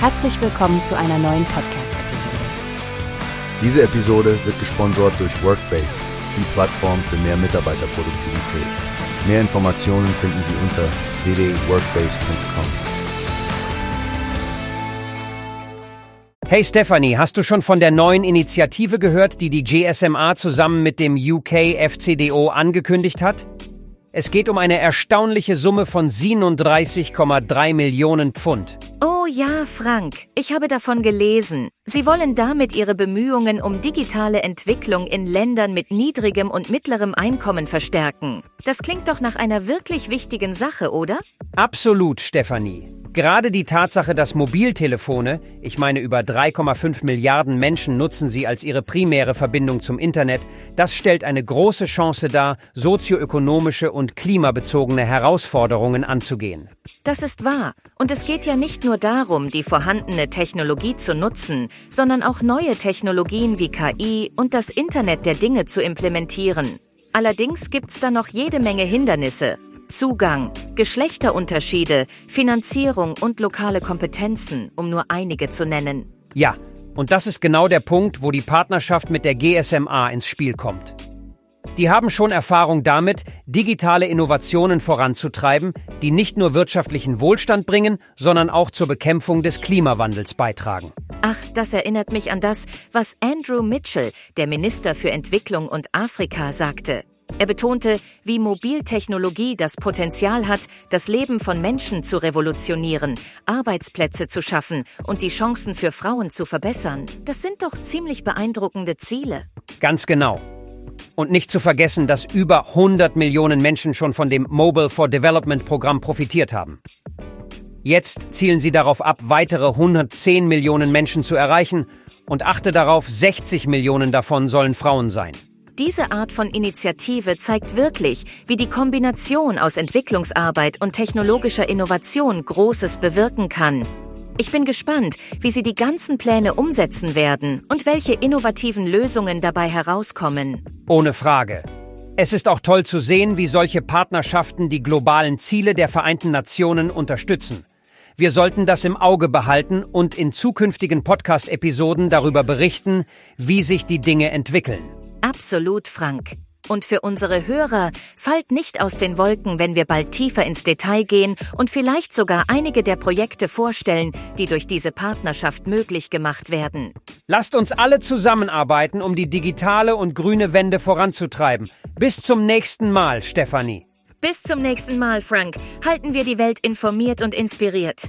Herzlich willkommen zu einer neuen Podcast-Episode. Diese Episode wird gesponsert durch Workbase, die Plattform für mehr Mitarbeiterproduktivität. Mehr Informationen finden Sie unter www.workbase.com. Hey Stephanie, hast du schon von der neuen Initiative gehört, die die GSMA zusammen mit dem UK FCDO angekündigt hat? Es geht um eine erstaunliche Summe von 37,3 Millionen Pfund. Oh ja, Frank, ich habe davon gelesen. Sie wollen damit ihre Bemühungen um digitale Entwicklung in Ländern mit niedrigem und mittlerem Einkommen verstärken. Das klingt doch nach einer wirklich wichtigen Sache, oder? Absolut, Stefanie. Gerade die Tatsache, dass Mobiltelefone, ich meine über 3,5 Milliarden Menschen nutzen sie als ihre primäre Verbindung zum Internet, das stellt eine große Chance dar, sozioökonomische und klimabezogene Herausforderungen anzugehen. Das ist wahr. Und es geht ja nicht nur darum, die vorhandene Technologie zu nutzen, sondern auch neue Technologien wie KI und das Internet der Dinge zu implementieren. Allerdings gibt's da noch jede Menge Hindernisse. Zugang, Geschlechterunterschiede, Finanzierung und lokale Kompetenzen, um nur einige zu nennen. Ja, und das ist genau der Punkt, wo die Partnerschaft mit der GSMA ins Spiel kommt. Die haben schon Erfahrung damit, digitale Innovationen voranzutreiben, die nicht nur wirtschaftlichen Wohlstand bringen, sondern auch zur Bekämpfung des Klimawandels beitragen. Ach, das erinnert mich an das, was Andrew Mitchell, der Minister für Entwicklung und Afrika, sagte. Er betonte, wie Mobiltechnologie das Potenzial hat, das Leben von Menschen zu revolutionieren, Arbeitsplätze zu schaffen und die Chancen für Frauen zu verbessern. Das sind doch ziemlich beeindruckende Ziele. Ganz genau. Und nicht zu vergessen, dass über 100 Millionen Menschen schon von dem Mobile for Development Programm profitiert haben. Jetzt zielen sie darauf ab, weitere 110 Millionen Menschen zu erreichen und achte darauf, 60 Millionen davon sollen Frauen sein. Diese Art von Initiative zeigt wirklich, wie die Kombination aus Entwicklungsarbeit und technologischer Innovation Großes bewirken kann. Ich bin gespannt, wie Sie die ganzen Pläne umsetzen werden und welche innovativen Lösungen dabei herauskommen. Ohne Frage. Es ist auch toll zu sehen, wie solche Partnerschaften die globalen Ziele der Vereinten Nationen unterstützen. Wir sollten das im Auge behalten und in zukünftigen Podcast-Episoden darüber berichten, wie sich die Dinge entwickeln. Absolut, Frank. Und für unsere Hörer, fallt nicht aus den Wolken, wenn wir bald tiefer ins Detail gehen und vielleicht sogar einige der Projekte vorstellen, die durch diese Partnerschaft möglich gemacht werden. Lasst uns alle zusammenarbeiten, um die digitale und grüne Wende voranzutreiben. Bis zum nächsten Mal, Stefanie. Bis zum nächsten Mal, Frank. Halten wir die Welt informiert und inspiriert.